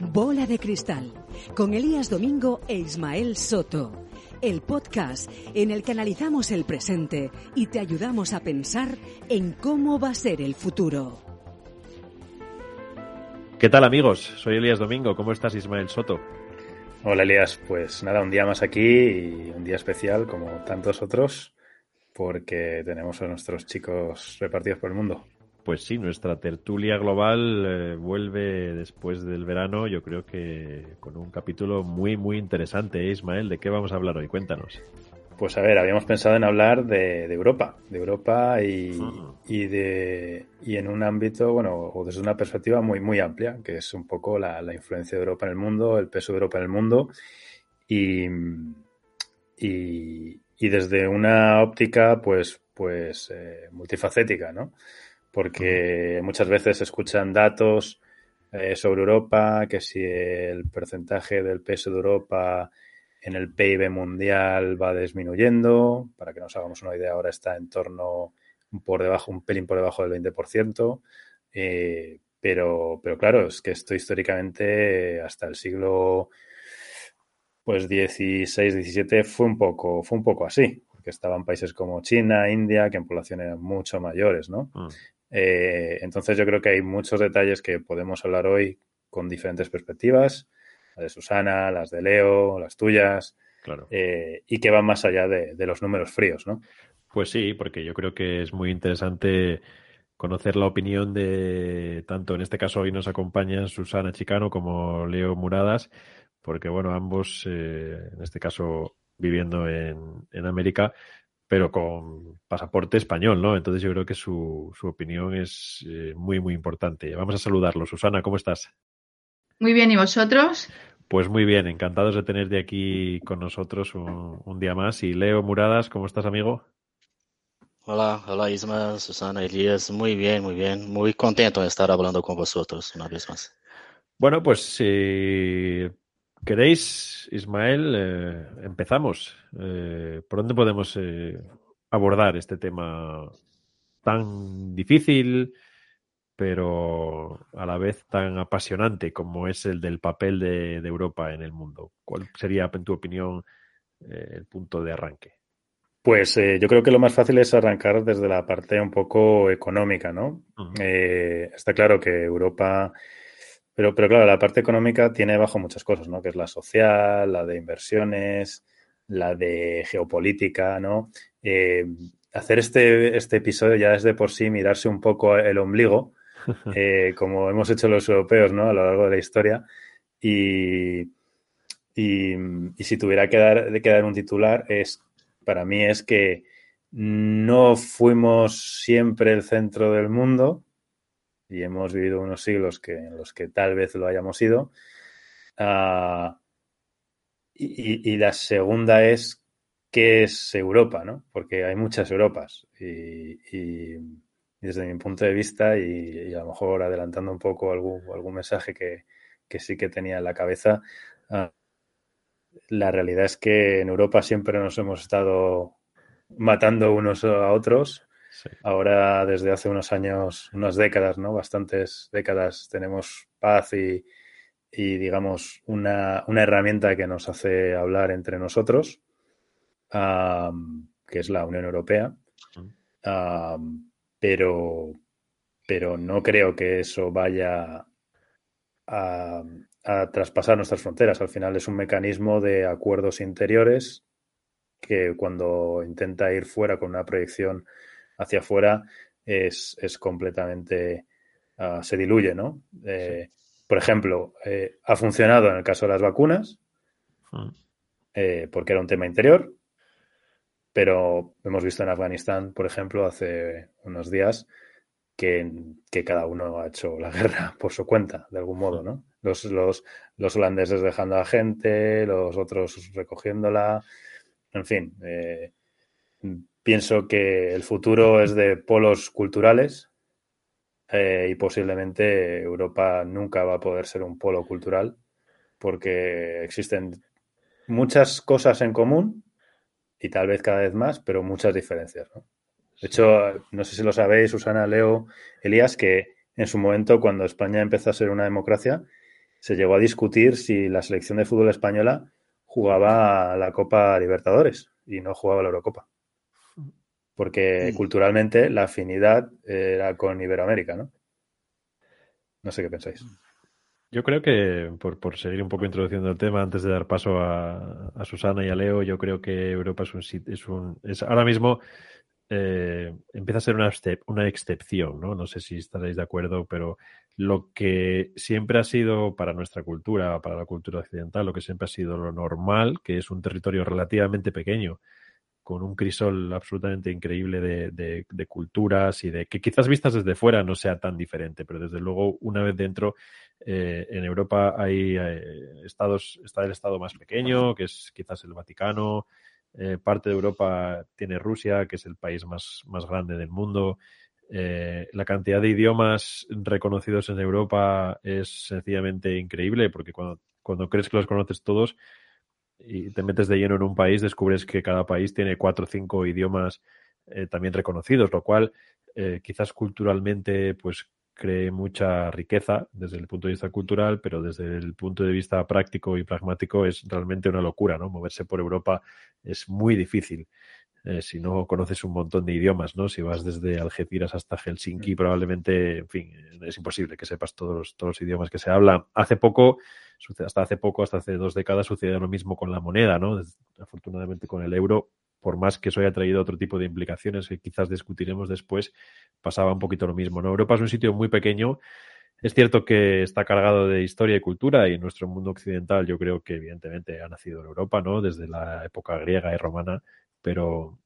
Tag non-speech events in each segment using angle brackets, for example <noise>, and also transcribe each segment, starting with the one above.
Bola de Cristal, con Elías Domingo e Ismael Soto. El podcast en el que analizamos el presente y te ayudamos a pensar en cómo va a ser el futuro. ¿Qué tal amigos? Soy Elías Domingo. ¿Cómo estás Ismael Soto? Hola Elías, pues nada, un día más aquí y un día especial como tantos otros porque tenemos a nuestros chicos repartidos por el mundo. Pues sí, nuestra tertulia global eh, vuelve después del verano, yo creo que con un capítulo muy, muy interesante. ¿eh, Ismael, ¿de qué vamos a hablar hoy? Cuéntanos. Pues a ver, habíamos pensado en hablar de, Europa, de Europa y, ah. y, de, y en un ámbito, bueno, o desde una perspectiva muy, muy amplia, que es un poco la, influencia de Europa en el mundo, el peso de Europa en el mundo y, y, y desde una óptica, pues, pues eh, multifacética, ¿no? Porque muchas veces se escuchan datos eh, sobre Europa, que si el porcentaje del peso de Europa en el PIB mundial va disminuyendo, para que nos hagamos una idea, ahora está en torno por debajo, un pelín por debajo del 20%, eh, pero, pero claro, es que esto históricamente hasta el siglo pues 16, 17 fue un poco, fue un poco así, porque estaban países como China, India, que en población eran mucho mayores, ¿no? Mm. Eh, entonces yo creo que hay muchos detalles que podemos hablar hoy con diferentes perspectivas, las de Susana, las de Leo, las tuyas, claro. Eh, y que van más allá de, los números fríos, ¿no? Pues sí, porque yo creo que es muy interesante conocer la opinión de tanto, en este caso hoy nos acompañan Susana Chicano como Leo Muradas, porque bueno, ambos, eh, en este caso viviendo en, en América, pero con pasaporte español, ¿no? Entonces yo creo que su, su opinión es eh, muy, muy importante. Vamos a saludarlo. Susana, ¿cómo estás? Muy bien, ¿y vosotros? Pues muy bien, encantados de tenerte aquí con nosotros un, día más. Y Leo Muradas, ¿cómo estás, amigo? Hola, hola Isma, Susana, Elías, muy bien, muy bien, muy contento de estar hablando con vosotros una vez más. Bueno, pues si ¿Queréis, Ismael? Eh, empezamos. Eh, ¿Por dónde podemos eh, abordar este tema tan difícil, pero a la vez tan apasionante como es el del papel de, Europa en el mundo? ¿Cuál sería, en tu opinión, el punto de arranque? Pues yo creo que lo más fácil es arrancar desde la parte un poco económica, ¿no? está claro que Europa pero, pero claro, la parte económica tiene bajo muchas cosas, ¿no? Que es la social, la de inversiones, la de geopolítica, ¿no? Eh, hacer este, este episodio ya es de por sí mirarse un poco el ombligo, <laughs> eh, como hemos hecho los europeos, ¿no? A lo largo de la historia. Y, y, si tuviera que dar, que dar un titular, es, para mí es que no fuimos siempre el centro del mundo, y hemos vivido unos siglos que, en los que tal vez lo hayamos sido. Ah, y, la segunda es qué es Europa, ¿no? Porque hay muchas Europas y, desde mi punto de vista y, a lo mejor adelantando un poco algún, algún mensaje que, sí que tenía en la cabeza, ah, la realidad es que en Europa siempre nos hemos estado matando unos a otros Ahora, desde hace unos años, unas décadas, ¿no? Bastantes décadas, tenemos paz y, digamos, una, herramienta que nos hace hablar entre nosotros, que es la Unión Europea. pero, pero no creo que eso vaya a, a, traspasar nuestras fronteras. Al final es un mecanismo de acuerdos interiores que cuando intenta ir fuera con una proyección hacia afuera es, completamente, ah, se diluye, ¿no? Eh, por ejemplo, eh, ha funcionado en el caso de las vacunas, hmm. eh, porque era un tema interior, pero hemos visto en Afganistán, por ejemplo, hace unos días, que, cada uno ha hecho la <laughs> guerra por su cuenta, de algún modo, ¿no? Los, los, los holandeses dejando a gente, los otros recogiéndola, en fin, Pienso que el futuro es de polos culturales eh, y posiblemente Europa nunca va a poder ser un polo cultural porque existen muchas cosas en común y tal vez cada vez más, pero muchas diferencias. De hecho, no sé si lo sabéis, Susana, Leo, Elías, que en su momento, cuando España empezó a ser una democracia, se llegó a discutir si la selección de fútbol española jugaba la Copa Libertadores y no jugaba la Eurocopa. Porque culturalmente la afinidad era con Iberoamérica, ¿no? No sé qué pensáis. Yo creo que, por, seguir un poco introduciendo el tema, antes de dar paso a, Susana y a Leo, yo creo que Europa es un es un es ahora mismo eh, empieza a ser una, una excepción, ¿no? No sé si estaréis de acuerdo, pero lo que siempre ha sido para nuestra cultura, para la cultura occidental, lo que siempre ha sido lo normal, que es un territorio relativamente pequeño, con un crisol absolutamente increíble de, culturas y de que quizás vistas desde fuera no sea tan diferente, pero desde luego una vez dentro eh, en Europa hay eh, estados, está el estado más pequeño, que es quizás el Vaticano, eh, parte de Europa tiene Rusia, que es el país más, más grande del mundo. la cantidad de idiomas reconocidos en Europa es sencillamente increíble, porque cuando, cuando crees que los conoces todos y te metes de lleno en un país, descubres que cada país tiene cuatro o cinco idiomas también reconocidos, lo cual quizás culturalmente pues cree mucha riqueza desde el punto de vista cultural, pero desde el punto de vista práctico y pragmático es realmente una locura, ¿no? Moverse por Europa es muy difícil. Eh, si no conoces un montón de idiomas, ¿no? Si vas desde Algeciras hasta Helsinki, probablemente, en fin, es imposible que sepas todos todos los idiomas que se hablan. Hace poco, hasta hace poco, hasta hace dos décadas, sucedía lo mismo con la moneda, ¿no? Afortunadamente con el euro por más que eso haya traído otro tipo de implicaciones que quizás discutiremos después, pasaba un poquito lo mismo. ¿no? Europa es un sitio muy pequeño. Es cierto que está cargado de historia y cultura y en nuestro mundo occidental yo creo que evidentemente ha nacido en Europa, ¿no? Desde la época griega y romana, pero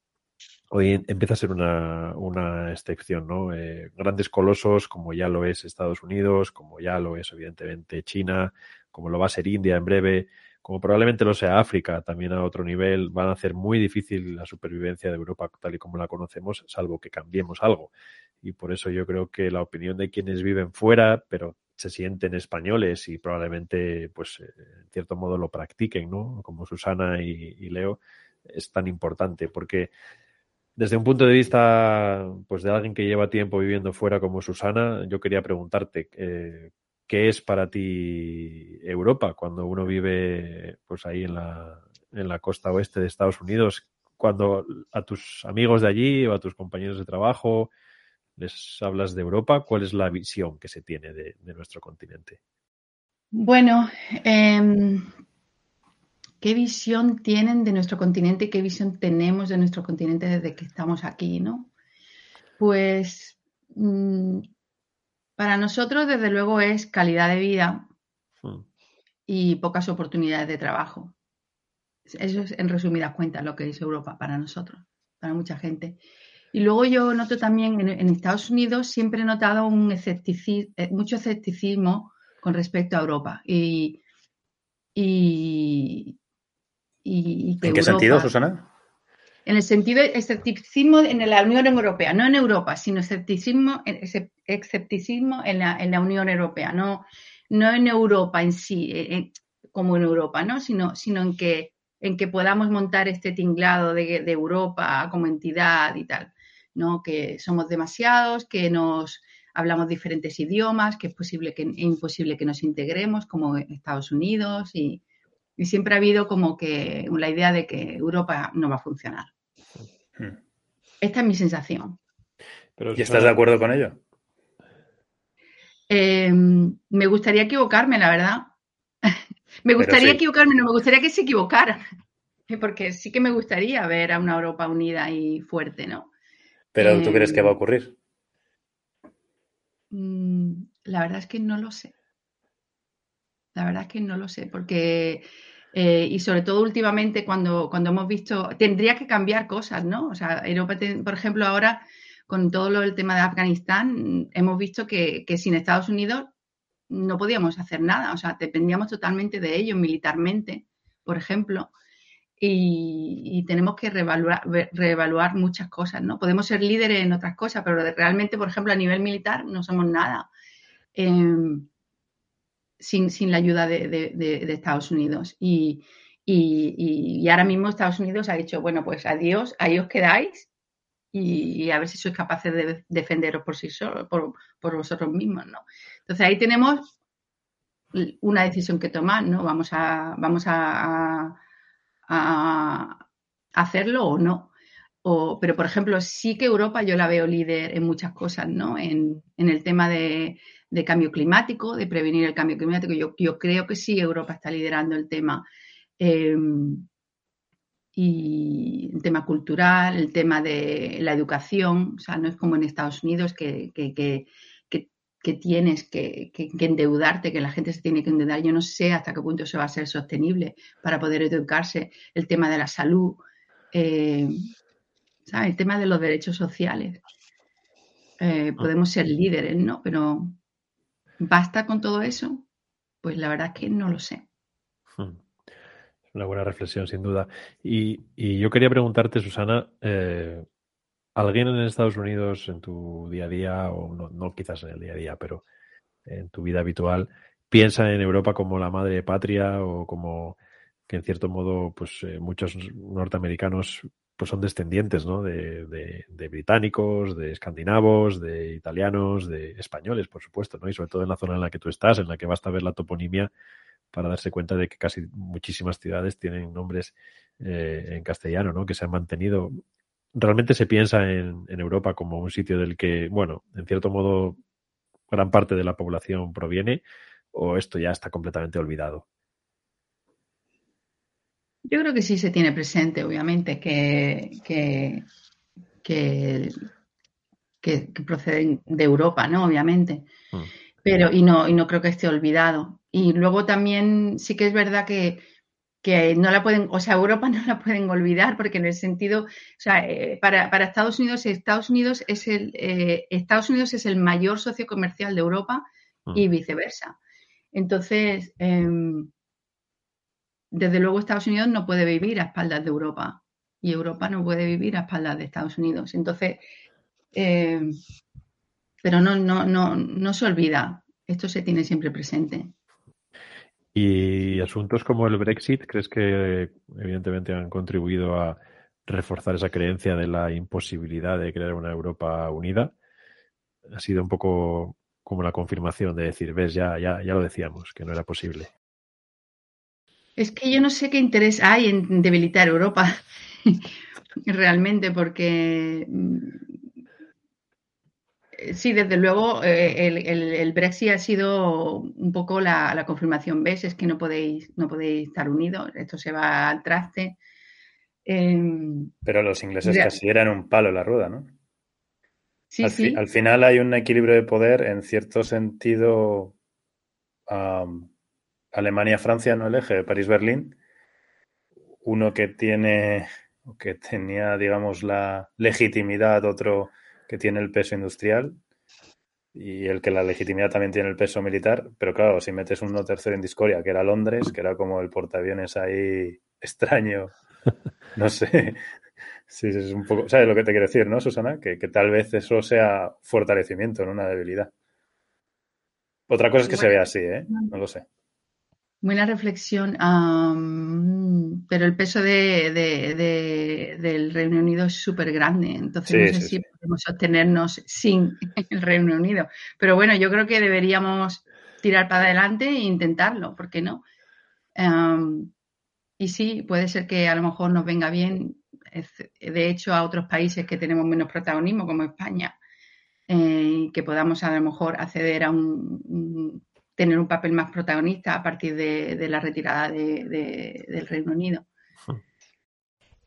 hoy empieza a ser una, una excepción, ¿no? Eh, grandes colosos como ya lo es Estados Unidos, como ya lo es evidentemente China, como lo va a ser India en breve, como probablemente lo sea África, también a otro nivel, van a hacer muy difícil la supervivencia de Europa tal y como la conocemos, salvo que cambiemos algo. Y por eso yo creo que la opinión de quienes viven fuera, pero se sienten españoles y probablemente, pues, eh, en cierto modo lo practiquen, ¿no? Como Susana y, Leo, es tan importante porque desde un punto de vista, pues, de alguien que lleva tiempo viviendo fuera como Susana, yo quería preguntarte, eh, ¿Qué es para ti Europa cuando uno vive pues ahí en la, en la costa oeste de Estados Unidos? Cuando a tus amigos de allí o a tus compañeros de trabajo les hablas de Europa, ¿cuál es la visión que se tiene de, nuestro continente? Bueno, em, ¿qué visión tienen de nuestro continente? ¿Qué visión tenemos de nuestro continente desde que estamos aquí, no? Pues mm, para nosotros, desde luego, es calidad de vida hmm. y pocas oportunidades de trabajo. Eso es, en resumidas cuentas, lo que es Europa para nosotros, para mucha gente. Y luego yo noto también en, Estados Unidos, siempre he notado un escepticismo, eh, mucho escepticismo con respecto a Europa. Y, ¿En qué sentido, Susana? En el sentido de escepticismo en la Unión Europea, no en Europa, sino escepticismo, escepticismo en, la, en la Unión Europea, no, no en Europa en sí, eh, eh, como en Europa, ¿no? sino, sino en, que, en que podamos montar este tinglado de, de Europa como entidad y tal, ¿no? que somos demasiados, que nos hablamos diferentes idiomas, que es posible que es imposible que nos integremos como Estados Unidos y, y siempre ha habido como que la idea de que Europa no va a funcionar. Hmm. Esta es mi sensación. ¿Y estás de acuerdo con ello? Em, me gustaría equivocarme, la verdad. <laughs> me gustaría equivocarme, no me gustaría que se equivocaran. <laughs> Porque sí que me gustaría ver a una Europa unida y fuerte, ¿no? Pero ¿tú crees que va a em, ocurrir? Mm, la verdad es que no lo sé. La verdad es que no lo sé, porque eh, y sobre todo últimamente cuando, cuando hemos visto, tendría que cambiar cosas, ¿no? O sea, Europa, por ejemplo, ahora con todo lo del tema de Afganistán, hemos visto que, sin Estados Unidos no podíamos hacer nada, o sea, dependíamos totalmente de ellos militarmente, por ejemplo, y, tenemos que reevaluar, reevaluar, muchas cosas, ¿no? Podemos ser líderes en otras cosas, pero realmente, por ejemplo, a nivel militar no somos nada. Em, sin, sin la ayuda de, de, Estados Unidos. Y, y, ahora mismo Estados Unidos ha dicho, bueno, pues adiós, ahí os quedáis y, a ver si sois capaces de defenderos por sí solo, por, por vosotros mismos, ¿no? Entonces ahí tenemos una decisión que tomar, ¿no? Vamos a, vamos a, hacerlo o no. pero, por ejemplo, sí que Europa yo la veo líder en muchas cosas, ¿no? En, el tema de, cambio climático, de prevenir el cambio climático. Yo, creo que sí, Europa está liderando el tema. Em, y el tema cultural, el tema de la educación, o sea, no es como en Estados Unidos que, que tienes que, endeudarte, que la gente se tiene que endeudar. Yo no sé hasta qué punto eso va a ser sostenible para poder educarse. El tema de la salud, eh, el tema de los derechos sociales. Eh, podemos ser líderes, ¿no? Pero ¿basta con todo eso? Pues la verdad es que no lo sé. Hmm. Una buena reflexión, sin duda. Y, yo quería preguntarte, Susana, eh, ¿Alguien en Estados Unidos en tu día a día, o no, quizás en el día a día, pero en tu vida habitual, piensa en Europa como la madre patria o como que en cierto modo pues eh, muchos norteamericanos pues son descendientes ¿no? de, británicos, de escandinavos, de italianos, de españoles, por supuesto, ¿no? y sobre todo en la zona en la que tú estás, en la que basta ver la toponimia para darse cuenta de que casi muchísimas ciudades tienen nombres eh, en castellano, ¿no? que se han mantenido realmente se piensa en, Europa como un sitio del que, bueno, en cierto modo, gran parte de la población proviene, o esto ya está completamente olvidado? Yo creo que sí se tiene presente, obviamente, que, que, que, proceden de Europa, ¿no? Obviamente. Mm. Pero, y no, y no creo que esté olvidado. Y luego también sí que es verdad que, que no la pueden, o sea, Europa <laughs> no la pueden olvidar porque en el sentido, o sea, eh, para, Estados Unidos, Estados Unidos es el eh, Estados Unidos es el mayor socio comercial de Europa y mm. viceversa. Entonces, em, desde luego Estados Unidos no puede vivir a espaldas de Europa y Europa no puede vivir a espaldas de Estados Unidos. Entonces, em, pero no, no, no, no se olvida. Esto se tiene siempre presente. Y asuntos como el Brexit, ¿crees que evidentemente han contribuido a reforzar esa creencia de la imposibilidad de crear una Europa unida? Ha sido un poco como la confirmación de decir, ves, ya, ya, ya lo decíamos, que no era posible. Es que yo no sé qué interés hay en debilitar Europa <laughs> realmente, porque Sí, desde luego eh, el, Brexit ha sido un poco la, confirmación, ¿ves? Es que no podéis, no podéis estar unidos, esto se va al traste. Em, Pero los ingleses casi eran un palo en la rueda, ¿no? Sí, al, sí. al final hay un equilibrio de poder, en cierto sentido, Alemania-Francia, ¿no? El eje, París-Berlín. Uno que tiene, que tenía, digamos, la legitimidad, otro que tiene el peso industrial y el que la legitimidad también tiene el peso militar, pero claro, si metes uno tercero en discordia, que era Londres, que era como el portaaviones ahí extraño, <laughs> no sé, sí, es un poco, ¿sabes lo que te quiero decir, no, Susana? Que, tal vez eso sea fortalecimiento, no una debilidad. Otra cosa es que se vea así, ¿eh? No lo sé. Buena reflexión, pero el peso de, del Reino Unido es súper grande, entonces no sé si podemos sostenernos sin <laughs> el Reino Unido. Pero bueno, yo creo que deberíamos tirar para adelante e intentarlo, ¿por qué no? y sí, puede ser que a lo mejor nos venga bien, de hecho, a otros países que tenemos menos protagonismo, como España, eh, que podamos a lo mejor acceder a un tener un papel más protagonista a partir de, la retirada del Reino Unido.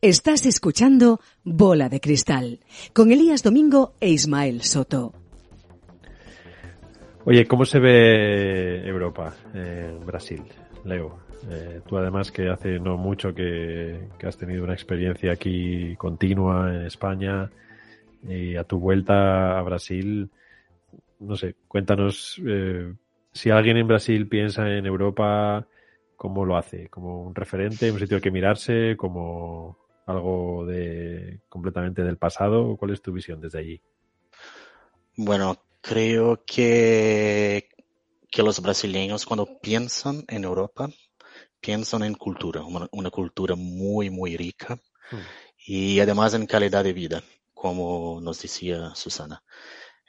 Estás escuchando Bola de Cristal con Elías Domingo e Ismael Soto. Oye, ¿cómo se ve Europa en Brasil, Leo? Eh, tú además que hace no mucho que, has tenido una experiencia aquí continua en España y a tu vuelta a Brasil, no sé, cuéntanos eh, si alguien en Brasil piensa en Europa, ¿cómo lo hace? ¿Como un referente, un sitio al que mirarse, como algo de completamente del pasado? ¿Cuál es tu visión desde allí? Bueno, creo que, que los brasileños cuando piensan en Europa, piensan en cultura, una, cultura muy, muy rica hmm. y además en calidad de vida, como nos decía Susana.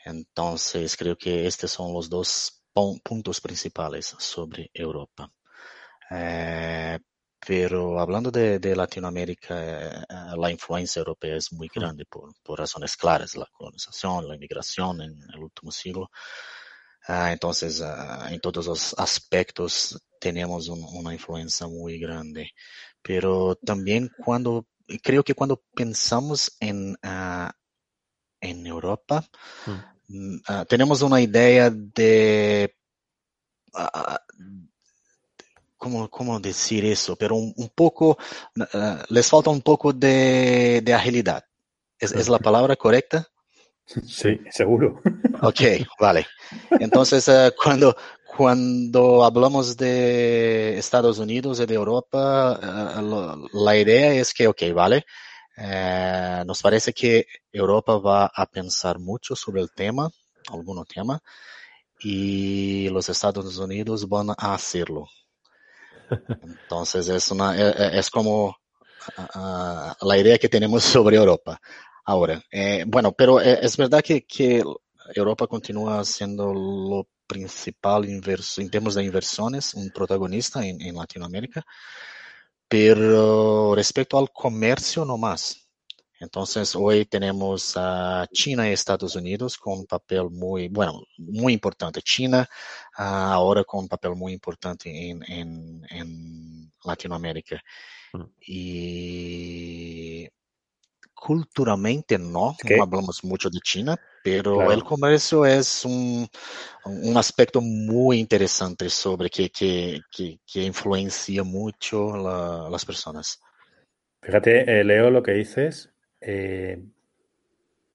Entonces, creo que estos son los dos puntos principales sobre Europa. Eh, pero hablando de, Latinoamérica, eh, la influencia europea es muy mm. grande por, razones claras, la colonización, la inmigración en el último siglo. Ah, entonces, ah, en todos los aspectos tenemos una influencia muy grande. Pero también cuando, creo que cuando pensamos en, ah, en Europa, mm. Mm, tenemos una idea de ¿cómo, cómo decir eso? Pero un, un poco, uh, les falta un poco de, de agilidad. ¿Es, ¿Es, la palabra correcta? Sí, seguro. Ok, vale. Entonces, uh, cuando, cuando hablamos de Estados Unidos y de Europa, uh, la idea es que, ok, vale, nos parece que Europa va a pensar mucho sobre el tema, algún tema, y los Estados Unidos van a hacerlo. <laughs> Entonces es, una, e, e, es como la idea que tenemos <laughs> sobre Europa ahora. Eh, bueno, pero eh, es verdad que, que, Europa continúa siendo lo principal inverso, en términos de inversiones, un protagonista en, en Latinoamérica, pero respecto al comercio no más. Entonces, hoy tenemos a China y Estados Unidos con un papel muy, bueno, muy importante. China ah, ahora con un papel muy importante en, en, Latinoamérica. Mm. Y culturalmente no, no hablamos mucho de China, pero el comercio es un, un, aspecto muy interesante sobre que, que, que, influencia mucho a las personas. Fíjate, eh, Leo, lo que dices, eh,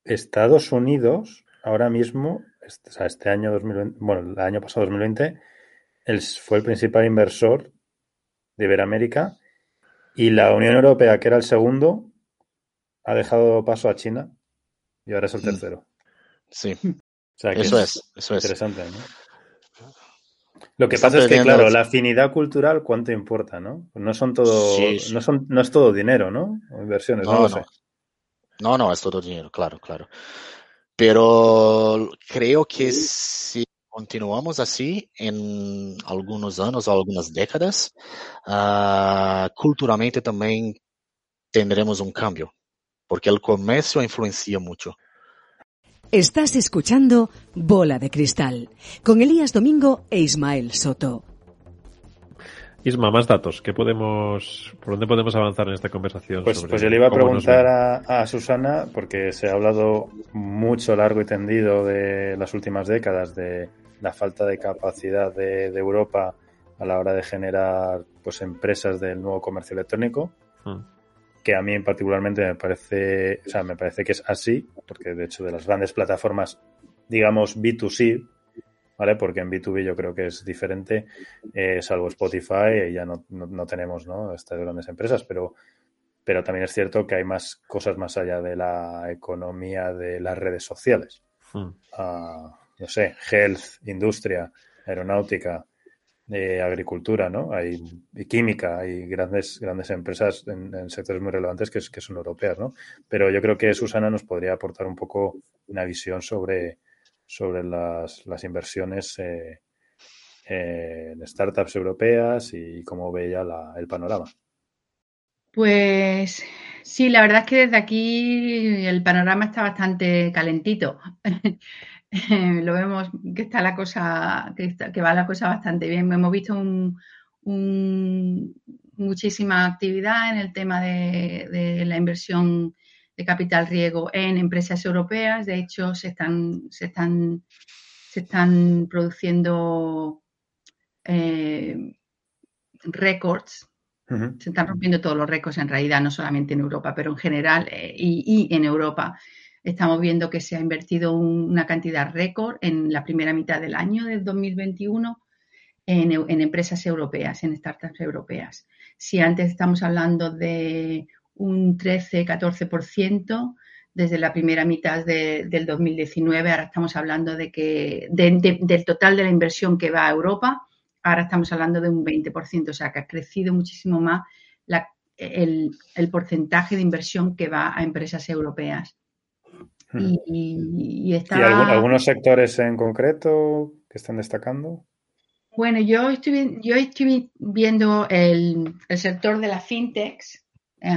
Estados Unidos, ahora mismo, este, este año 2020, bueno, el año pasado 2020, fue el principal inversor de Iberoamérica y la Unión Europea, que era el segundo, ha dejado paso a China y ahora es el mm. tercero. Sí. <laughs> eso es, eso es. Interesante, Lo que pasa es que, claro, la afinidad cultural, ¿cuánto importa, no? No son todo, no son, no es todo dinero, ¿no? inversiones, no, lo sé. No, no, es todo dinero, claro, claro. Pero creo que si continuamos así en algunos años o algunas décadas, uh, culturalmente también tendremos un cambio, porque el comercio influencia mucho. Estás escuchando Bola de Cristal con Elías Domingo e Ismael Soto. Isma, más datos. ¿Qué podemos, ¿Por dónde podemos avanzar en esta conversación? Pues, pues yo le iba a preguntar a, Susana, porque se ha hablado mucho, largo y tendido de las últimas décadas de la falta de capacidad de, Europa a la hora de generar pues empresas del nuevo comercio electrónico, hmm. Que a mí particularmente me parece, o sea, me parece que es así, porque de hecho de las grandes plataformas, digamos B2C, ¿vale? Porque en B2B yo creo que es diferente, eh, salvo Spotify, ya no, no, tenemos ¿no? estas grandes empresas, pero, pero también es cierto que hay más cosas más allá de la economía de las redes sociales. Hmm. Ah, no sé, health, industria, aeronáutica, eh, agricultura, ¿no? Hay química, hay grandes, grandes empresas en, sectores muy relevantes que, son europeas, ¿no? Pero yo creo que Susana nos podría aportar un poco una visión sobre, sobre las, las inversiones eh, en startups europeas y cómo ve ya el panorama. Pues sí, la verdad es que desde aquí el panorama está bastante calentito. <laughs> <laughs> Lo vemos que está la cosa, que, que, va la cosa bastante bien. Hemos visto un, muchísima actividad en el tema de, de la inversión de capital riesgo en empresas europeas. De hecho, se están, se están, se están produciendo eh, récords. Se están rompiendo todos los récords en realidad, no solamente en Europa, pero en general eh, y, en Europa. Estamos viendo que se ha invertido una cantidad récord en la primera mitad del año del 2021 en, en, empresas europeas, en startups europeas. Si antes estamos hablando de un 13-14% desde la primera mitad del 2019. Ahora estamos hablando de que del total de la inversión que va a Europa, ahora estamos hablando de un 20%, o sea que ha crecido muchísimo más el, porcentaje de inversión que va a empresas europeas. Y, algunos sectores en concreto que están destacando? Bueno, yo estoy, yo estoy viendo el, sector de las fintechs, eh,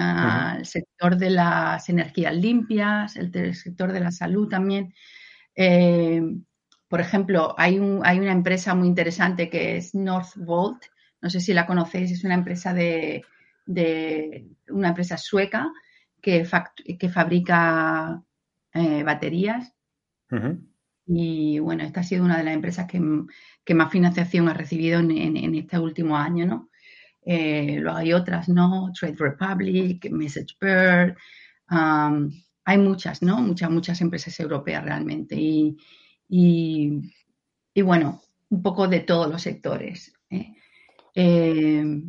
el sector de las energías limpias, el, sector de la salud también. Eh, por ejemplo, hay, un, hay una empresa muy interesante que es Northvolt. No sé si la conocéis, es una empresa de, una empresa sueca que, que fabrica eh, baterías. Y bueno, esta ha sido una de las empresas que, más financiación ha recibido en, este último año, ¿no? Eh, luego hay otras, ¿no? Trade Republic, MessageBird, um, hay muchas, ¿no? Muchas, muchas empresas europeas realmente. Y, y, bueno, un poco de todos los sectores. ¿eh? Eh,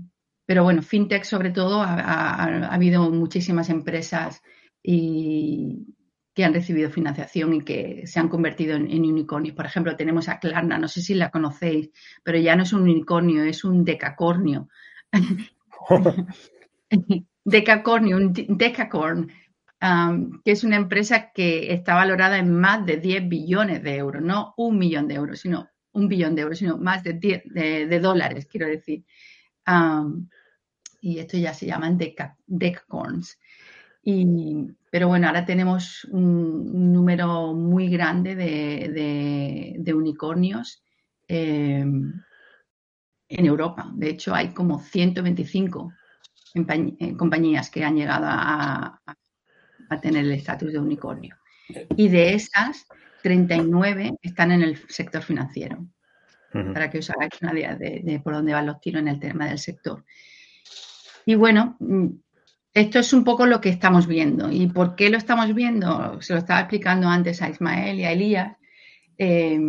pero bueno, FinTech sobre todo, ha, habido muchísimas empresas y, que han recibido financiación y que se han convertido en, unicornios. Por ejemplo, tenemos a Klarna, no sé si la conocéis, pero ya no es un unicornio, es un decacornio. <laughs> decacornio, un decacorn, que es una empresa que está valorada en más de 10 billones de euros, no un millón de euros, sino un billón de euros, sino más de, 10, de, dólares, quiero decir. y esto ya se llaman decacorns. Y, pero bueno, ahora tenemos un, número muy grande de, unicornios em, en Europa. De hecho, hay como 125 eh, compañías que han llegado a, tener el estatus de unicornio. Y de esas, 39 están en el sector financiero. Para que os hagáis una idea de, de por dónde van los tiros en el tema del sector. Y bueno, esto es un poco lo que estamos viendo. ¿Y por qué lo estamos viendo? Se lo estaba explicando antes a Ismael y a Elías. Eh,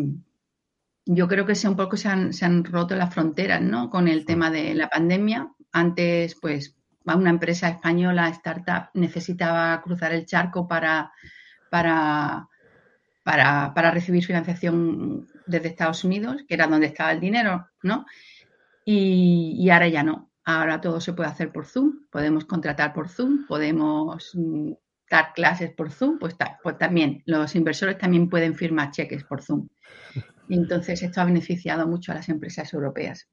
yo creo que un poco se han, roto las fronteras ¿no? con el tema de la pandemia. Antes, pues, una empresa española, startup, necesitaba cruzar el charco para, para, para, recibir financiación desde Estados Unidos, que era donde estaba el dinero, ¿no? y ahora ya no. Ahora todo se puede hacer por Zoom, podemos contratar por Zoom, podemos mm, dar clases por Zoom, pues, pues, también los inversores también pueden firmar cheques por Zoom. Y entonces esto ha beneficiado mucho a las empresas europeas.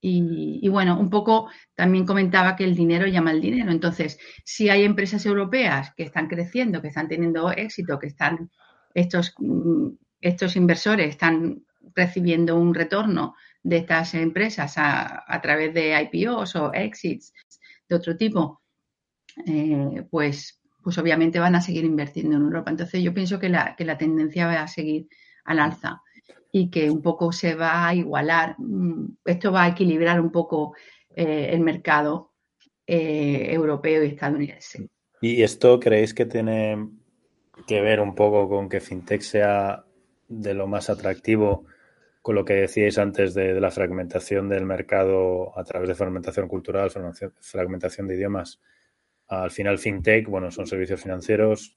Y, bueno, un poco también comentaba que el dinero llama al dinero. Entonces, si hay empresas europeas que están creciendo, que están teniendo éxito, que están estos, mm, estos inversores están recibiendo un retorno de estas empresas a, través de IPOs o exits de otro tipo, eh, pues, pues obviamente van a seguir invirtiendo en Europa. Entonces yo pienso que la, que la tendencia va a seguir al alza y que un poco se va a igualar, mm, esto va a equilibrar un poco eh, el mercado eh, europeo y estadounidense. ¿Y esto creéis que tiene que ver un poco con que FinTech sea de lo más atractivo con lo que decíais antes de, la fragmentación del mercado a través de fragmentación cultural, fragmentación de idiomas. Al final, fintech, bueno, son servicios financieros,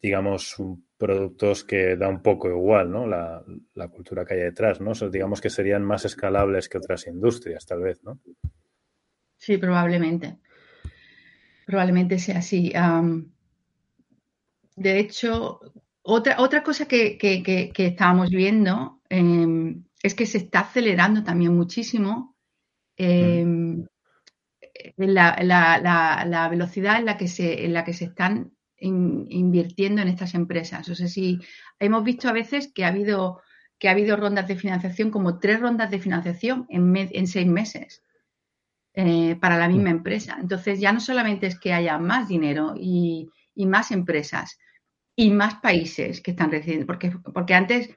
digamos, productos que da un poco igual, ¿no? La, cultura que hay detrás, ¿no? digamos que serían más escalables que otras industrias, tal vez, ¿no? Sí, probablemente. Probablemente sea así. de hecho, otra, otra cosa que, estábamos viendo em, es que se está acelerando también muchísimo em, la, velocidad en la que se, en la que se están invirtiendo en estas empresas. O sea, si hemos visto a veces que ha habido que ha habido rondas de financiación, como tres rondas de financiación en, en seis meses eh, para la misma empresa. Entonces, ya no solamente es que haya más dinero y, y más empresas, y más países que están recibiendo, porque, porque antes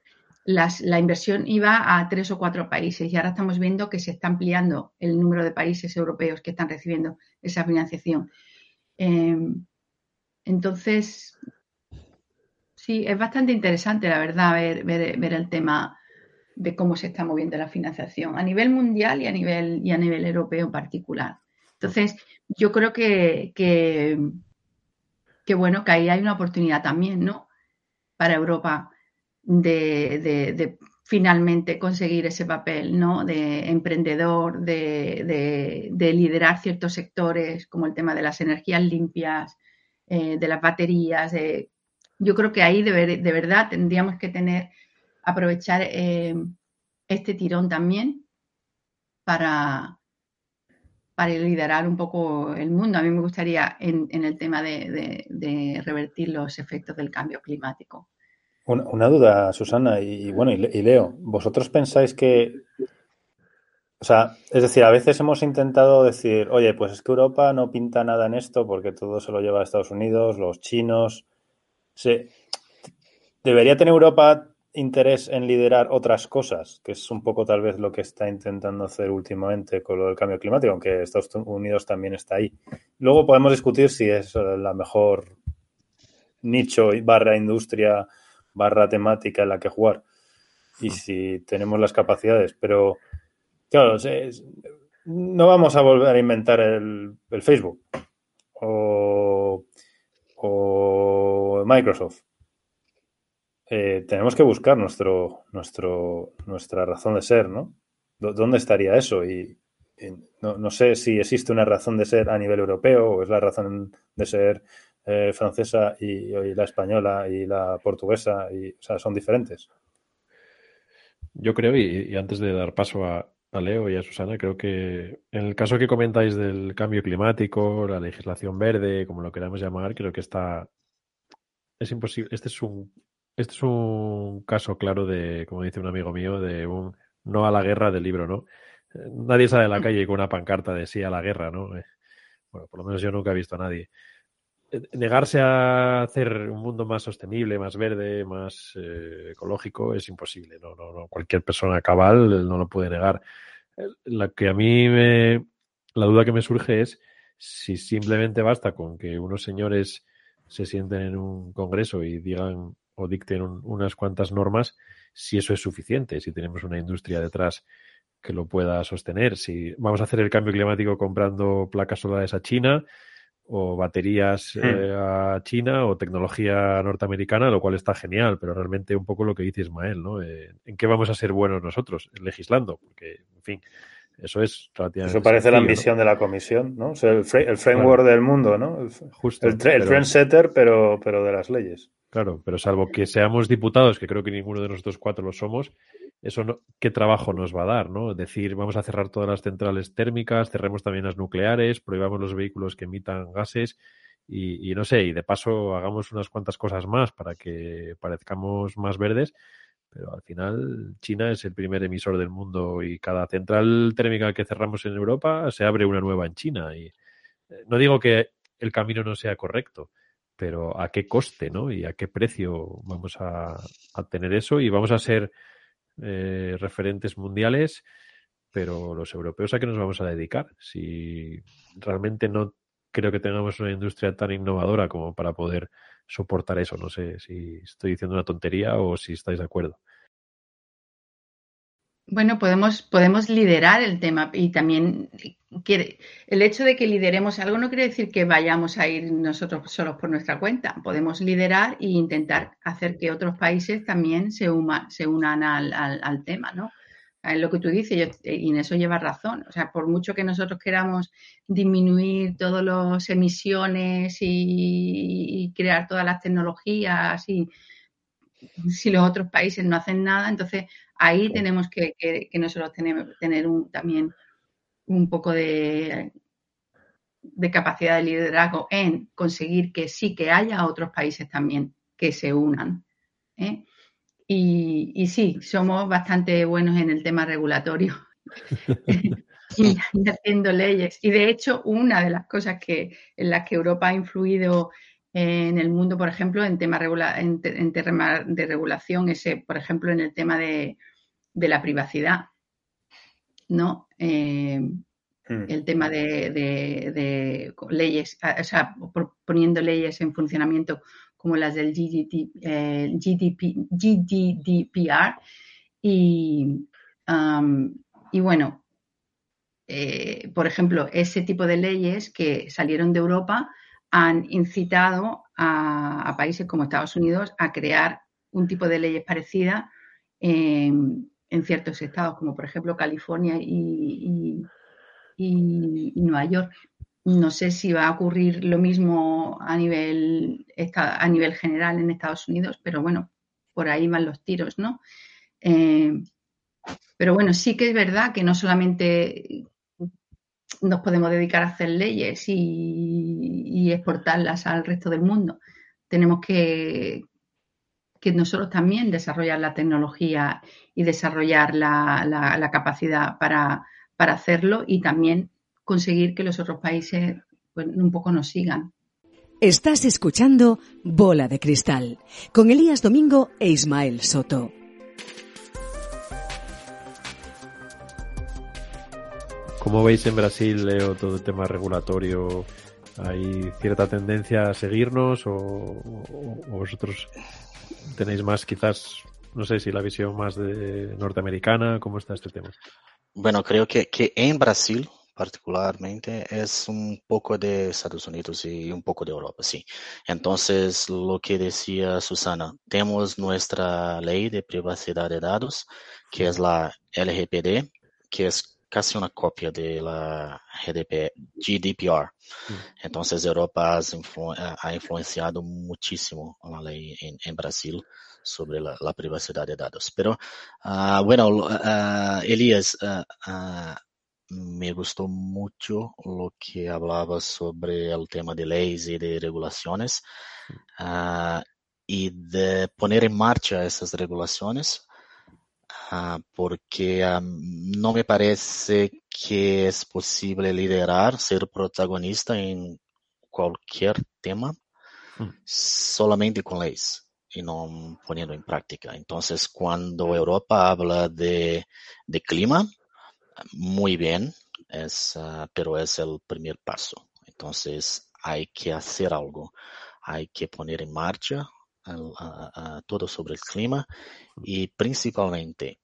la inversión iba a tres o cuatro países y ahora estamos viendo que se está ampliando el número de países europeos que están recibiendo esa financiación. Em, entonces, sí, es bastante interesante, la verdad, ver, ver, el tema de cómo se está moviendo la financiación a nivel mundial y a nivel, y a nivel europeo en particular. Entonces, yo creo que, que que bueno, que ahí hay una oportunidad también, ¿no? Para Europa de, finalmente conseguir ese papel, ¿no? De emprendedor, de, liderar ciertos sectores, como el tema de las energías limpias, eh, de las baterías. yo creo que ahí de, verdad tendríamos que tener aprovechar eh, este tirón también para, para liderar un poco el mundo. A mí me gustaría en, el tema de, revertir los efectos del cambio climático. Una, duda, Susana, y, bueno, y, Leo, ¿vosotros pensáis que, o sea, es decir, a veces hemos intentado decir, oye, pues es que Europa no pinta nada en esto porque todo se lo lleva a Estados Unidos, los chinos. Se, ¿Debería tener Europa interés en liderar otras cosas, que es un poco tal vez lo que está intentando hacer últimamente con lo del cambio climático, aunque Estados Unidos también está ahí. Luego podemos discutir si es la mejor nicho barra industria barra temática en la que jugar y si tenemos las capacidades, pero claro, no vamos a volver a inventar el, Facebook o Microsoft eh, tenemos que buscar nuestro, nuestro, nuestra razón de ser, ¿no? ¿Dónde estaría eso? Y, no, sé si existe una razón de ser a nivel europeo o es la razón de ser eh, francesa y, la española y la portuguesa, y, o sea, son diferentes. Yo creo, y, antes de dar paso a, Leo y a Susana, creo que en el caso que comentáis del cambio climático, la legislación verde, como lo queramos llamar, creo que está es imposible. Este es un este es un caso claro de, como dice un amigo mío, de un no a la guerra del libro, ¿no? Nadie sale a la calle con una pancarta de sí a la guerra, ¿no? Eh, bueno, por lo menos yo nunca he visto a nadie. Eh, negarse a hacer un mundo más sostenible, más verde, más ecológico es imposible. No, no, no. Cualquier persona cabal no lo puede negar. La que a mí me, la duda que me surge es si simplemente basta con que unos señores se sienten en un congreso y digan o dicten unas cuantas normas, si eso es suficiente, si tenemos una industria detrás que lo pueda sostener, si vamos a hacer el cambio climático comprando placas solares a China o baterías eh, a China o tecnología norteamericana, lo cual está genial, pero realmente un poco lo que dice Ismael, ¿no? Eh, ¿En qué vamos a ser buenos nosotros? Legislando, porque, en fin, eso es Eso parece la ambición de la comisión, ¿no? el, framework del mundo, ¿no? El, Justo, el, trendsetter, pero, pero de las leyes. Claro, pero salvo que seamos diputados, que creo que ninguno de nosotros cuatro lo somos, eso no, ¿qué trabajo nos va a dar? ¿no? Decir, vamos a cerrar todas las centrales térmicas, cerremos también las nucleares, prohibamos los vehículos que emitan gases y, no sé, y de paso hagamos unas cuantas cosas más para que parezcamos más verdes, pero al final China es el primer emisor del mundo y cada central térmica que cerramos en Europa se abre una nueva en China. Y eh, no digo que el camino no sea correcto, pero a qué coste, ¿no? Y a qué precio vamos a, tener eso y vamos a ser eh, referentes mundiales, pero los europeos a qué nos vamos a dedicar si realmente no creo que tengamos una industria tan innovadora como para poder soportar eso. No sé si estoy diciendo una tontería o si estáis de acuerdo. Bueno, podemos, podemos liderar el tema y también quiere, el hecho de que lideremos algo no quiere decir que vayamos a ir nosotros solos por nuestra cuenta. Podemos liderar e intentar hacer que otros países también se, unan al, al, tema, ¿no? Es lo que tú dices, y en eso llevas razón. O sea, por mucho que nosotros queramos disminuir todas las emisiones y, y crear todas las tecnologías y si los otros países no hacen nada, entonces Ahí tenemos que, nosotros tenemos, tener un, también un poco de, de capacidad de liderazgo en conseguir que sí que haya otros países también que se unan. ¿eh? Y, sí, somos bastante buenos en el tema regulatorio <laughs> y, haciendo leyes. Y de hecho, una de las cosas que, en las que Europa ha influido en el mundo, por ejemplo, en temas en, de regulación, ese, por ejemplo, en el tema de, la privacidad, ¿no? Eh, hmm. El tema de, leyes, o sea, poniendo leyes en funcionamiento como las del GDPR. Y, y bueno, eh, por ejemplo, ese tipo de leyes que salieron de Europa han incitado a, países como Estados Unidos a crear un tipo de leyes parecidas en, ciertos estados, como por ejemplo California y, Nueva York. No sé si va a ocurrir lo mismo a nivel, a nivel general en Estados Unidos, pero bueno, por ahí van los tiros, ¿no? Eh, pero bueno, sí que es verdad que no solamente nos podemos dedicar a hacer leyes y, exportarlas al resto del mundo. Tenemos que, que nosotros también desarrollar la tecnología y desarrollar la, capacidad para, hacerlo y también conseguir que los otros países pues, un poco nos sigan. Estás escuchando Bola de Cristal con Elías Domingo e Ismael Soto. ¿Cómo veis en Brasil, Leo, todo el tema regulatorio? ¿Hay cierta tendencia a seguirnos o, vosotros tenéis más quizás, no sé si la visión más de norteamericana? ¿Cómo está este tema? Bueno, creo que, que en Brasil particularmente es un poco de Estados Unidos y un poco de Europa, sí. Entonces, lo que decía Susana, tenemos nuestra ley de privacidad de datos, que es la LGPD, que es casi una copia de la GDP, GDPR. Mm. Entonces Europa ha influenciado muchísimo la ley en, Brasil sobre la, privacidad de datos. Pero ah, bueno, uh, Elías, ah, me gustó mucho lo que hablaba sobre el tema de leyes y de regulaciones mm. y de poner en marcha esas regulaciones porque ah, no me parece que es posible liderar, ser protagonista en cualquier tema mm. solamente con leyes y no poniendo en práctica. Entonces, cuando Europa habla de, clima, muy bien, es, ah, pero es el primer paso. Entonces, hay que hacer algo, hay que poner en marcha todo sobre el clima y principalmente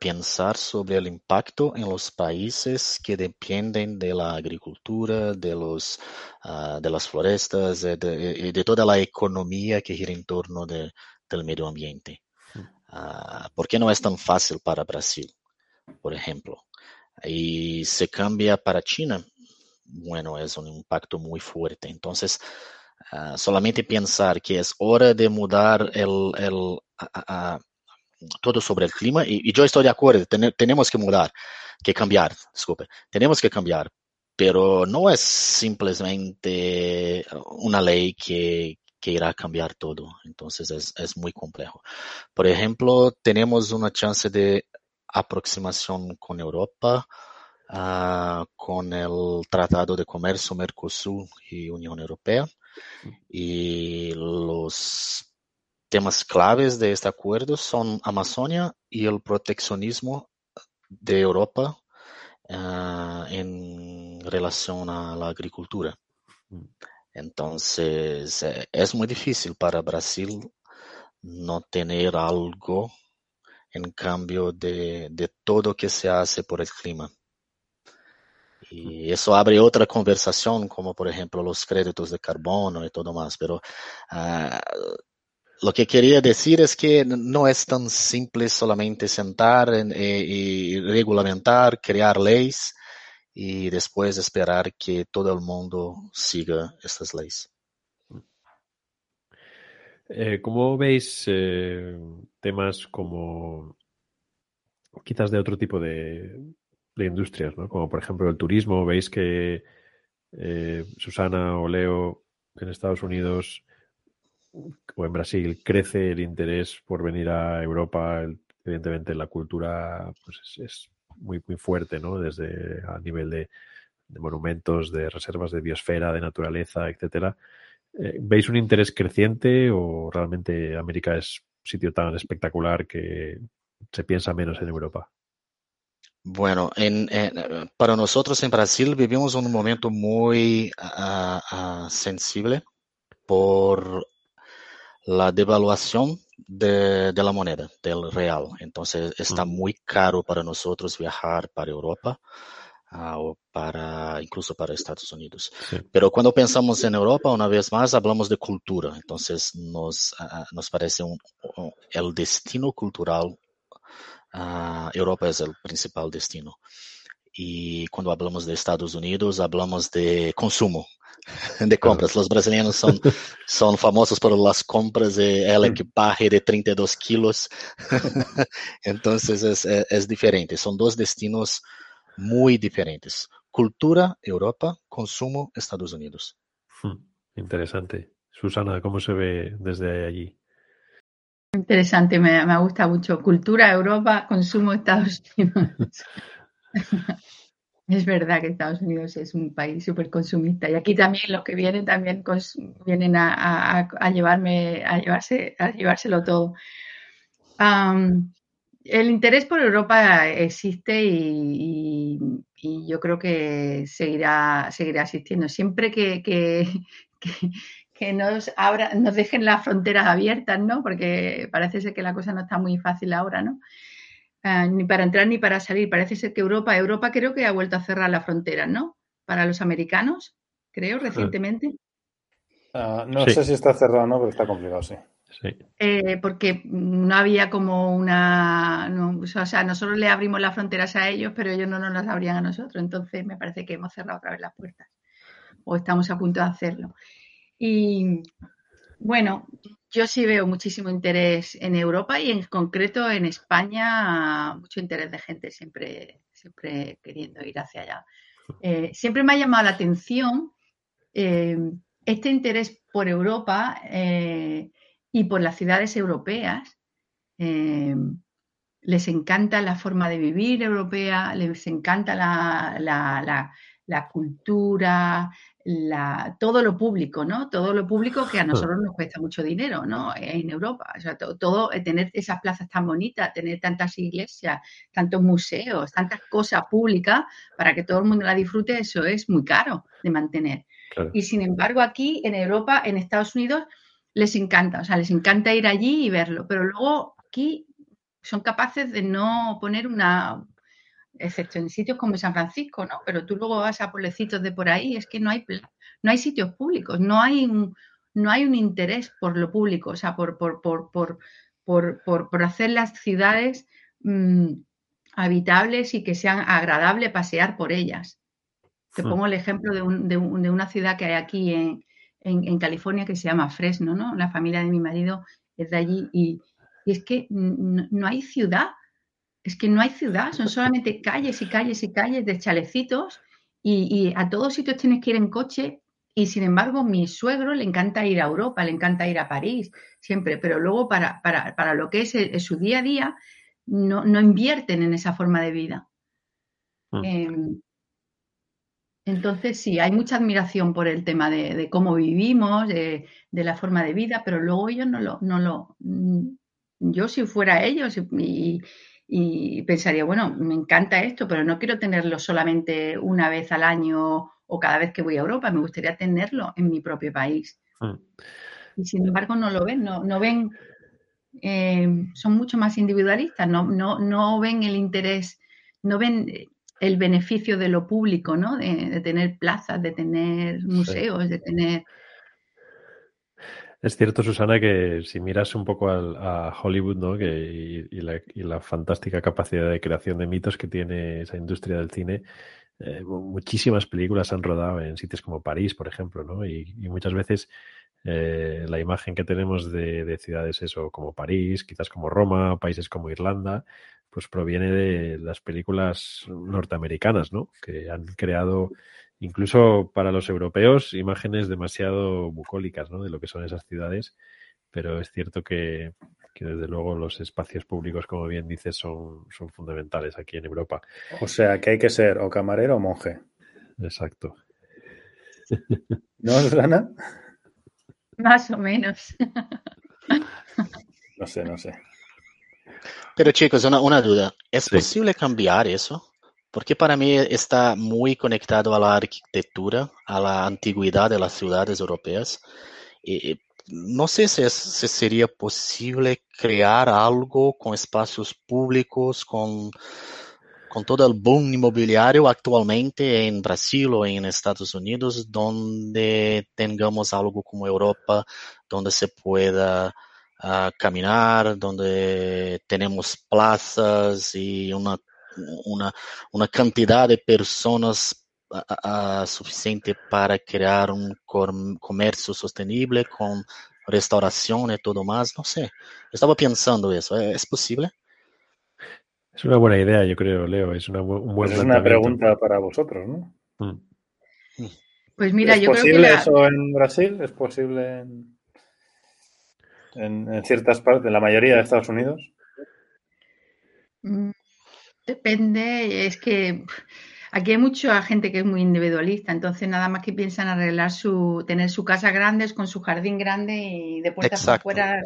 pensar sobre el impacto en los países que dependen de la agricultura, de, los, ah, de las florestas, y de, toda la economía que gira en torno del medio ambiente. Uh, ¿Por qué no es tan fácil para Brasil, por ejemplo? Y se cambia para China, bueno, es un impacto muy fuerte. Entonces, Uh, solamente pensar que es hora de mudar el, el todo sobre el clima, y, yo estoy de acuerdo, ten, tenemos que mudar, que cambiar, disculpe, tenemos que cambiar, pero no es simplemente una ley que, irá a cambiar todo, entonces es, muy complejo. Por ejemplo, tenemos una chance de aproximación con Europa, Uh, con el Tratado de Comercio Mercosur y Unión Europea. Y los temas claves de este acuerdo son Amazonia y el proteccionismo de Europa uh, en relación a la agricultura. Entonces, eh, es muy difícil para Brasil no tener algo en cambio de, de todo que se hace por el clima. Y eso abre otra conversación, como por ejemplo los créditos de carbono y todo más. Pero uh, lo que quería decir es que no es tan simple solamente sentar en, y, y regulamentar, crear leyes y después esperar que todo el mundo siga estas leyes. Eh, ¿Cómo veis eh, temas como quizás de otro tipo de, de industrias, ¿no? Como por ejemplo el turismo. Veis que eh, Susana o Leo en Estados Unidos o en Brasil crece el interés por venir a Europa. evidentemente la cultura pues es, muy, muy fuerte, ¿no? Desde a nivel de, monumentos, de reservas de biosfera, de naturaleza, etcétera. Eh, ¿Veis un interés creciente o realmente América es un sitio tan espectacular que se piensa menos en Europa? Bueno, en, en, para nosotros en Brasil vivimos un momento muy uh, uh, sensible por la devaluación de, de, la moneda, del real. Entonces está muy caro para nosotros viajar para Europa uh, o para incluso para Estados Unidos. Sí. Pero cuando pensamos en Europa, una vez más, hablamos de cultura. Entonces nos, nos parece un, un, el destino cultural uh, Europa es el principal destino. Y cuando hablamos de Estados Unidos, hablamos de consumo. <laughs> de compras. Los brasileños son, <laughs> son famosos por las compras de el equipaje de 32 kilos. Entonces es, es, diferente. Son dos destinos muy diferentes. Cultura, Europa, consumo, Estados Unidos. Hmm, interesante. Susana, ¿cómo se ve desde allí? Interesante, me, gusta mucho. Cultura, Europa, consumo, Estados <laughs> Unidos. Es verdad que Estados Unidos es un país súper consumista y aquí también los que vienen también vienen a, llevarme, a llevarse, a llevárselo todo. el interés por Europa existe y, yo creo que seguirá, seguirá existiendo. Siempre que, <laughs> nos, abra, nos dejen las fronteras abiertas, ¿no? Porque parece ser que la cosa no está muy fácil ahora, ¿no? Ah, ni para entrar ni para salir. Parece ser que Europa, Europa creo que ha vuelto a cerrar la frontera, ¿no? Para los americanos, creo, recientemente. Ah, no sé si está cerrado o no, pero está complicado, sí. Eh, porque no había como una. o sea, nosotros le abrimos las fronteras a ellos, pero ellos no nos las abrían a nosotros. Entonces, me parece que hemos cerrado otra vez las puertas. O estamos a punto de hacerlo. Y bueno, yo sí veo muchísimo interés en Europa y en concreto en España, mucho interés de gente siempre, siempre queriendo ir hacia allá. Eh, siempre me ha llamado la atención eh, este interés por Europa eh, y por las ciudades europeas. les encanta la forma de vivir europea, les encanta la, la cultura, todo lo público, ¿no? Todo lo público que a nosotros nos cuesta mucho dinero, ¿no? En Europa. O sea, todo, eh, tener esas plazas tan bonitas, tener tantas iglesias, tantos museos, tantas cosas públicas para que todo el mundo la disfrute, eso es muy caro de mantener. Y sin embargo, aquí en Europa, en Estados Unidos, les encanta, o sea, les encanta ir allí y verlo, pero luego aquí son capaces de no poner una, excepto en sitios como San Francisco, ¿no? Pero tú luego vas a pueblecitos de por ahí, es que no hay, no hay sitios públicos, no hay un, no hay un interés por lo público, o sea, por, por, por, por, hacer las ciudades mm, habitables y que sean agradables pasear por ellas. Te hmm. pongo el ejemplo de, un, de, una ciudad que hay aquí en, en, California que se llama Fresno, ¿no? La familia de mi marido es de allí y, y es que no hay ciudad es que no hay ciudad, son solamente calles y calles y calles de chalecitos y, a todos sitios tienes que ir en coche y sin embargo mi suegro le encanta ir a Europa, le encanta ir a París siempre, pero luego para, para, lo que es, su día a día no, invierten en esa forma de vida. Mm. Em, entonces sí, hay mucha admiración por el tema de, cómo vivimos, de, la forma de vida, pero luego ellos no lo, no lo, mm, yo si fuera ellos y, y pensaría, bueno, me encanta esto, pero no quiero tenerlo solamente una vez al año o cada vez que voy a Europa, me gustaría tenerlo en mi propio país. Hmm. Y sin embargo no lo ven, no, no ven, eh, son mucho más individualistas, no, no, no ven el interés, no ven el beneficio de lo público, ¿no? De, tener plazas, de tener museos, de tener es cierto, Susana, que si miras un poco a Hollywood, ¿no? Que, y, la, fantástica capacidad de creación de mitos que tiene esa industria del cine, eh, muchísimas películas han rodado en sitios como París, por ejemplo, ¿no? Y, muchas veces eh, la imagen que tenemos de, de, ciudades eso, como París, quizás como Roma, países como Irlanda, pues proviene de las películas norteamericanas, ¿no? Que han creado incluso para los europeos, imágenes demasiado bucólicas ¿no? de lo que son esas ciudades, pero es cierto que, desde luego los espacios públicos, como bien dices, son, son fundamentales aquí en Europa. O sea, que hay que ser o camarero o monje. Exacto. ¿No, Susana? Más o menos. No sé, no sé. Pero chicos, una, una duda. ¿Es posible cambiar eso? Porque para mí está muy conectado a la arquitectura, a la antigüedad de las ciudades europeas. Y no sé si, posible crear algo con espacios públicos, con, con todo el boom inmobiliario actualmente en Brasil o en Estados Unidos, donde tengamos algo como Europa, donde se pueda ah, caminar, donde tenemos plazas y una una, una cantidad de personas suficiente para crear un comercio sostenible con restauración y todo más? No sé. Estaba pensando eso. ¿Es posible? Es una buena idea, yo creo, Leo. Es una, un buen pues es una pregunta para vosotros, ¿no? Mm. Pues mira, ¿Es yo posible creo que eso en Brasil? ¿Es posible en, en, en ciertas partes, en la mayoría de Estados Unidos? Mm, Depende, es que aquí hay mucha gente que es muy individualista, entonces nada más que piensan arreglar su, tener su casa grande con su jardín grande y de puertas afuera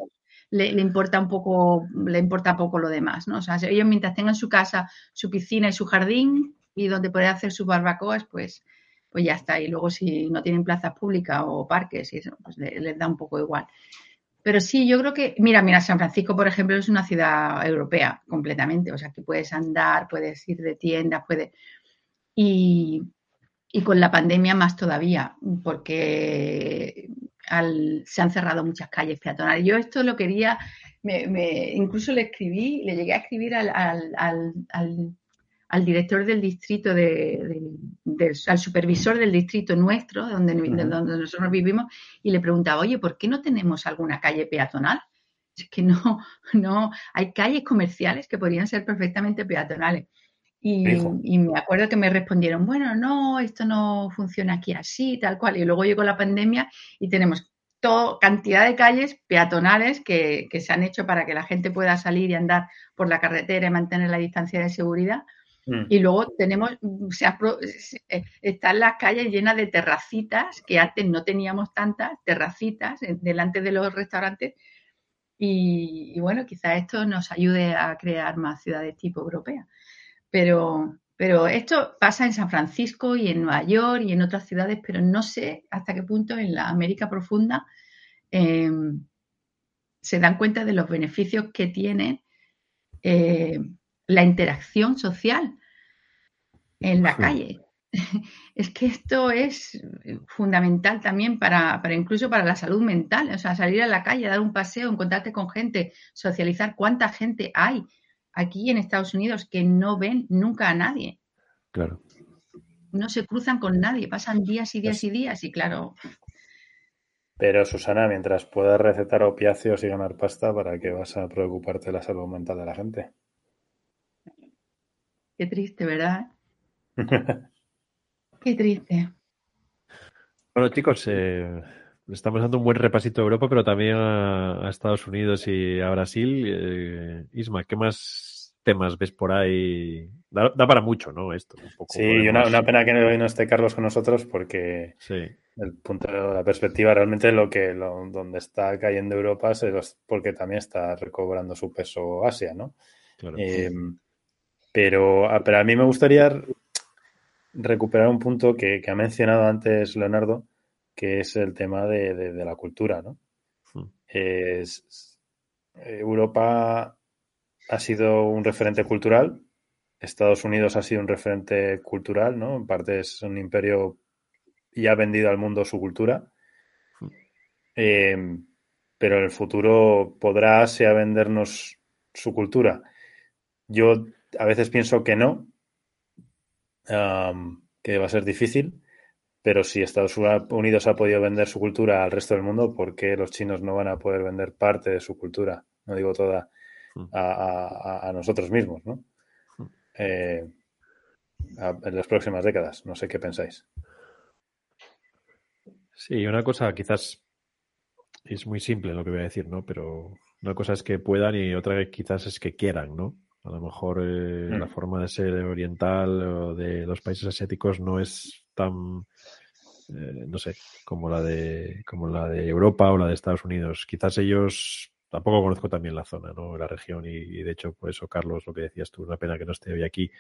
le, le importa un poco, le importa poco lo demás, ¿no? O sea, ellos mientras tengan su casa, su piscina y su jardín y donde poder hacer sus barbacoas, pues, pues ya está. Y luego si no tienen plazas públicas o parques y eso, pues le- les da un poco igual. Pero sí, yo creo que, mira, mira, San Francisco, por ejemplo, es una ciudad europea completamente, o sea, que puedes andar, puedes ir de tiendas, puedes... Y, y con la pandemia más todavía, porque al- se han cerrado muchas calles peatonales. Yo esto lo quería, me- me- incluso le escribí, le llegué a escribir al, al- al- al- director del distrito, de, al supervisor del distrito nuestro, donde, donde nosotros vivimos, y le preguntaba, oye, ¿por qué no tenemos alguna calle peatonal? Es que no, <laughs> no, hay calles comerciales que podrían ser perfectamente peatonales. Y, y me acuerdo que me respondieron, bueno, no, esto no funciona aquí así, tal cual. Y luego llegó la pandemia y tenemos todo, cantidad de calles peatonales que, que se han hecho para que la gente pueda salir y andar por la carretera y mantener la distancia de seguridad. Mm. Y luego tenemos, se ha eh, están las calles llenas de terracitas, que antes no teníamos tantas, terracitas eh, delante de los restaurantes. Y, bueno, quizás esto nos ayude a crear más ciudades tipo europea. Pero, pero esto pasa en San Francisco y en Nueva York y en otras ciudades, pero no sé hasta qué punto en la América profunda eh, se dan cuenta de los beneficios que tiene eh, la interacción social en la calle. <laughs> Es que esto es fundamental también para, para incluso para la salud mental. O sea, salir a la calle, dar un paseo, encontrarte con gente, socializar. ¿Cuánta gente hay aquí en Estados Unidos que no ven nunca a nadie? Claro. No se cruzan con nadie, pasan días y días y días y claro, Pero Susana, mientras puedas recetar opiáceos y ganar pasta, ¿para qué vas a preocuparte de la salud mental de la gente? Qué triste, ¿verdad? <laughs> Qué triste. Bueno, chicos, eh, estamos dando un buen repasito a Europa, pero también a, a Estados Unidos y a Brasil. Eh, Isma, ¿qué más temas ves por ahí? Da, da para mucho, ¿no? Esto. Un poco Sí, y una, una pena que hoy no esté Carlos con nosotros porque Sí, el punto de la perspectiva realmente lo que lo- donde está cayendo Europa es porque también está recobrando su peso Asia, ¿no? claro. Eh, pero, a- pero a mí me gustaría recuperar un punto que, que ha mencionado antes Leonardo, que es el tema de, de- de la cultura, ¿no? Mm. Es- Europa ha sido un referente cultural, Estados Unidos ha sido un referente cultural, ¿no? En parte es un imperio y ha vendido al mundo su cultura. Mm. Eh, pero en el futuro podrá Asia vendernos su cultura. Yo a veces pienso que no, am, que va a ser difícil, pero si Estados Unidos ha podido vender su cultura al resto del mundo, ¿por qué los chinos no van a poder vender parte de su cultura? No digo toda Mm. a, a- a nosotros mismos, ¿no? Mm. Eh, a- en las próximas décadas. No sé qué pensáis. Sí, una cosa quizás es muy simple lo que voy a decir, ¿no? Pero una cosa es que puedan y otra quizás es que quieran, ¿no? A lo mejor eh, Mm. la forma de ser oriental o de los países asiáticos no es tan, eh, no sé, como la de como la de Europa o la de Estados Unidos. Quizás ellos tampoco conozco también la zona, ¿no? La región y, y de hecho por eso Carlos lo que decías tú, una pena que no esté hoy aquí,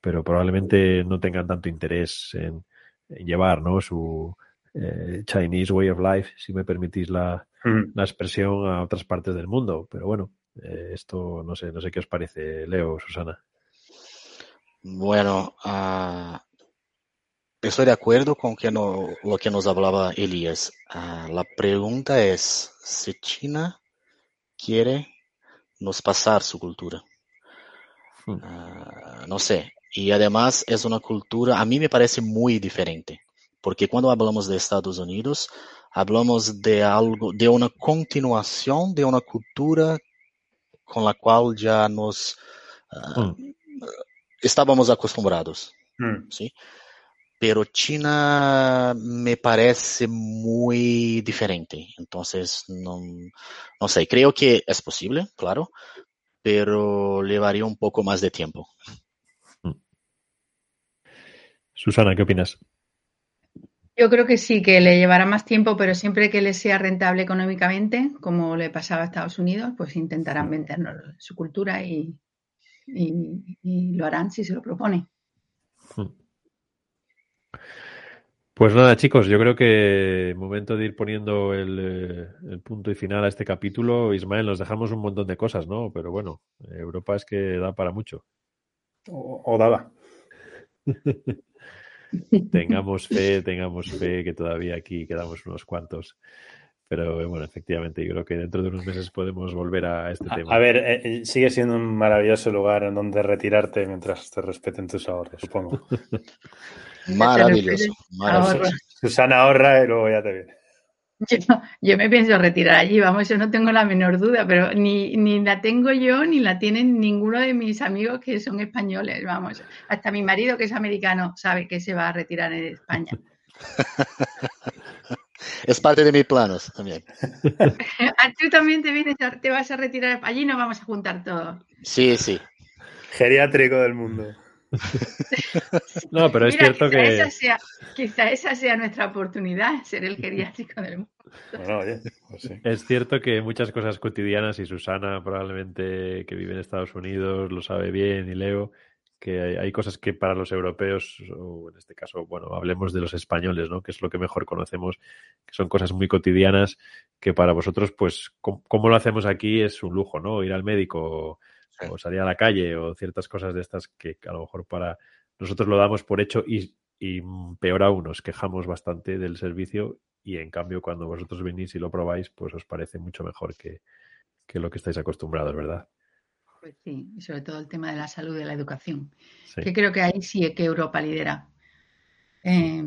pero probablemente no tengan tanto interés en, en llevar, ¿no? Su eh, Chinese way of life, si me permitís la, Mm. la expresión a otras partes del mundo. Pero bueno, eh, esto no sé, no sé qué os parece, Leo, Susana. Bueno, ah, estoy de acuerdo con que no- lo que nos hablaba Elías. Ah, la pregunta es si China quiere nos pasar su cultura. Hmm. Ah, no sé, Y además es una cultura, a mí me parece muy diferente, porque cuando hablamos de Estados Unidos, hablamos de algo, de una continuación de una cultura con la cual ya nos uh, mm. estábamos acostumbrados, mm. ¿sí? Pero China me parece muy diferente, entonces no, no sé, creo que es posible, claro, pero llevaría un poco más de tiempo. Mm. Susana, ¿qué opinas? Yo creo que sí, que le llevará más tiempo, pero siempre que le sea rentable económicamente, como le pasaba a Estados Unidos, pues intentarán vendernos su cultura y, lo harán si se lo propone. Pues nada, chicos, yo creo que momento de ir poniendo el, el, punto y final a este capítulo. Ismael, nos dejamos un montón de cosas, ¿no? Pero bueno, Europa es que da para mucho. O, o daba. <laughs> tengamos fe, tengamos fe que todavía aquí quedamos unos cuantos. Pero bueno, efectivamente, yo creo que dentro de unos meses podemos volver a este tema. A ver, eh, eh, sigue siendo un maravilloso lugar en donde retirarte mientras te respeten tus ahorros, supongo. <laughs> maravilloso, maravilloso. Susana ahorra y luego ya te viene. <laughs> Yo, me pienso retirar allí, vamos, yo no tengo la menor duda, pero ni, ni la tengo yo ni la tienen ninguno de mis amigos que son españoles, vamos. Hasta mi marido, que es americano, sabe que se va a retirar en España. <laughs> <laughs> Es parte de mis planos también. Ah, tú también te vienes, te vas a retirar. Allí nos vamos a juntar todos. Sí, sí. Geriátrico del mundo. <laughs> no, pero es cierto que. quizá esa sea nuestra oportunidad, ser el geriátrico del mundo. Pues es cierto que muchas cosas cotidianas, y Susana probablemente que vive en Estados Unidos lo sabe bien, y Leo, que hay, cosas que para los europeos, o en este caso, bueno, hablemos de los españoles, ¿no? Que es lo que mejor conocemos, que son cosas muy cotidianas que para vosotros, pues, como lo hacemos aquí es un lujo, ¿no? Ir al médico o salir a la calle o ciertas cosas de estas que a lo mejor para nosotros lo damos por hecho y, y peor aún nos quejamos bastante del servicio y en cambio cuando vosotros venís y lo probáis pues os parece mucho mejor que, que lo que estáis acostumbrados, ¿verdad? Pues sí, y sobre todo el tema de la salud y de la educación, que creo que ahí sí es que Europa lidera. Eh,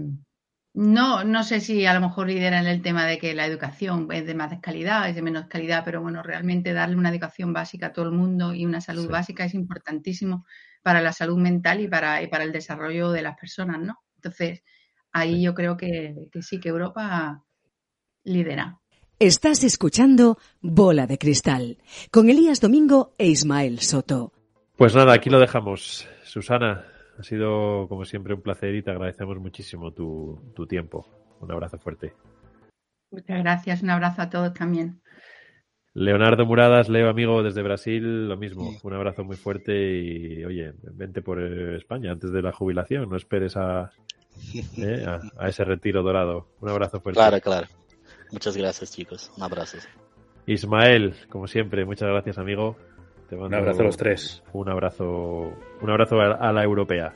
no, no sé si a lo mejor lidera en el tema de que la educación es de más calidad, es de menos calidad, pero bueno, realmente darle una educación básica a todo el mundo y una salud básica es importantísimo para la salud mental y para, para el desarrollo de las personas, ¿no? Entonces, ahí yo creo que, que sí, que Europa lidera. Estás escuchando Bola de Cristal con Elías Domingo e Ismael Soto. Pues nada, aquí lo dejamos. Susana, ha sido, como siempre, un placer y te agradecemos muchísimo tu, tu tiempo. Un abrazo fuerte. Muchas gracias. Un abrazo a todos también. Leonardo Muradas, Leo amigo desde Brasil, lo mismo. Un abrazo muy fuerte y, oye, vente por España antes de la jubilación. No esperes a, <laughs> eh, a, ese retiro dorado. Un abrazo fuerte. Claro, claro. Muchas gracias, chicos. Un abrazo. Ismael, como siempre, muchas gracias, amigo un abrazo a los tres. Un abrazo, un abrazo a la europea.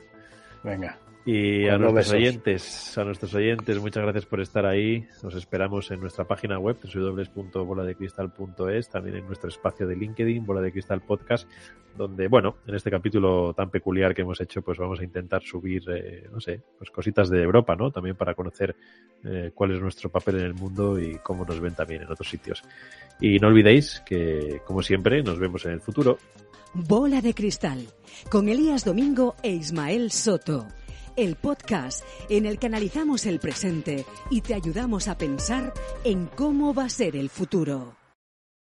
Venga. Y a nuestros oyentes, a nuestros oyentes, muchas gracias por estar ahí. Nos esperamos en nuestra página web, www.boladecristal.es, también en nuestro espacio de LinkedIn, Bola de Cristal Podcast, donde, bueno, en este capítulo tan peculiar que hemos hecho, pues vamos a intentar subir, eh, no sé, pues cositas de Europa, ¿no? También para conocer eh, cuál es nuestro papel en el mundo y cómo nos ven también en otros sitios. Y no olvidéis que, como siempre, nos vemos en el futuro. Bola de Cristal, con Elías Domingo e Ismael Soto el podcast en el que analizamos el presente y te ayudamos a pensar en cómo va a ser el futuro.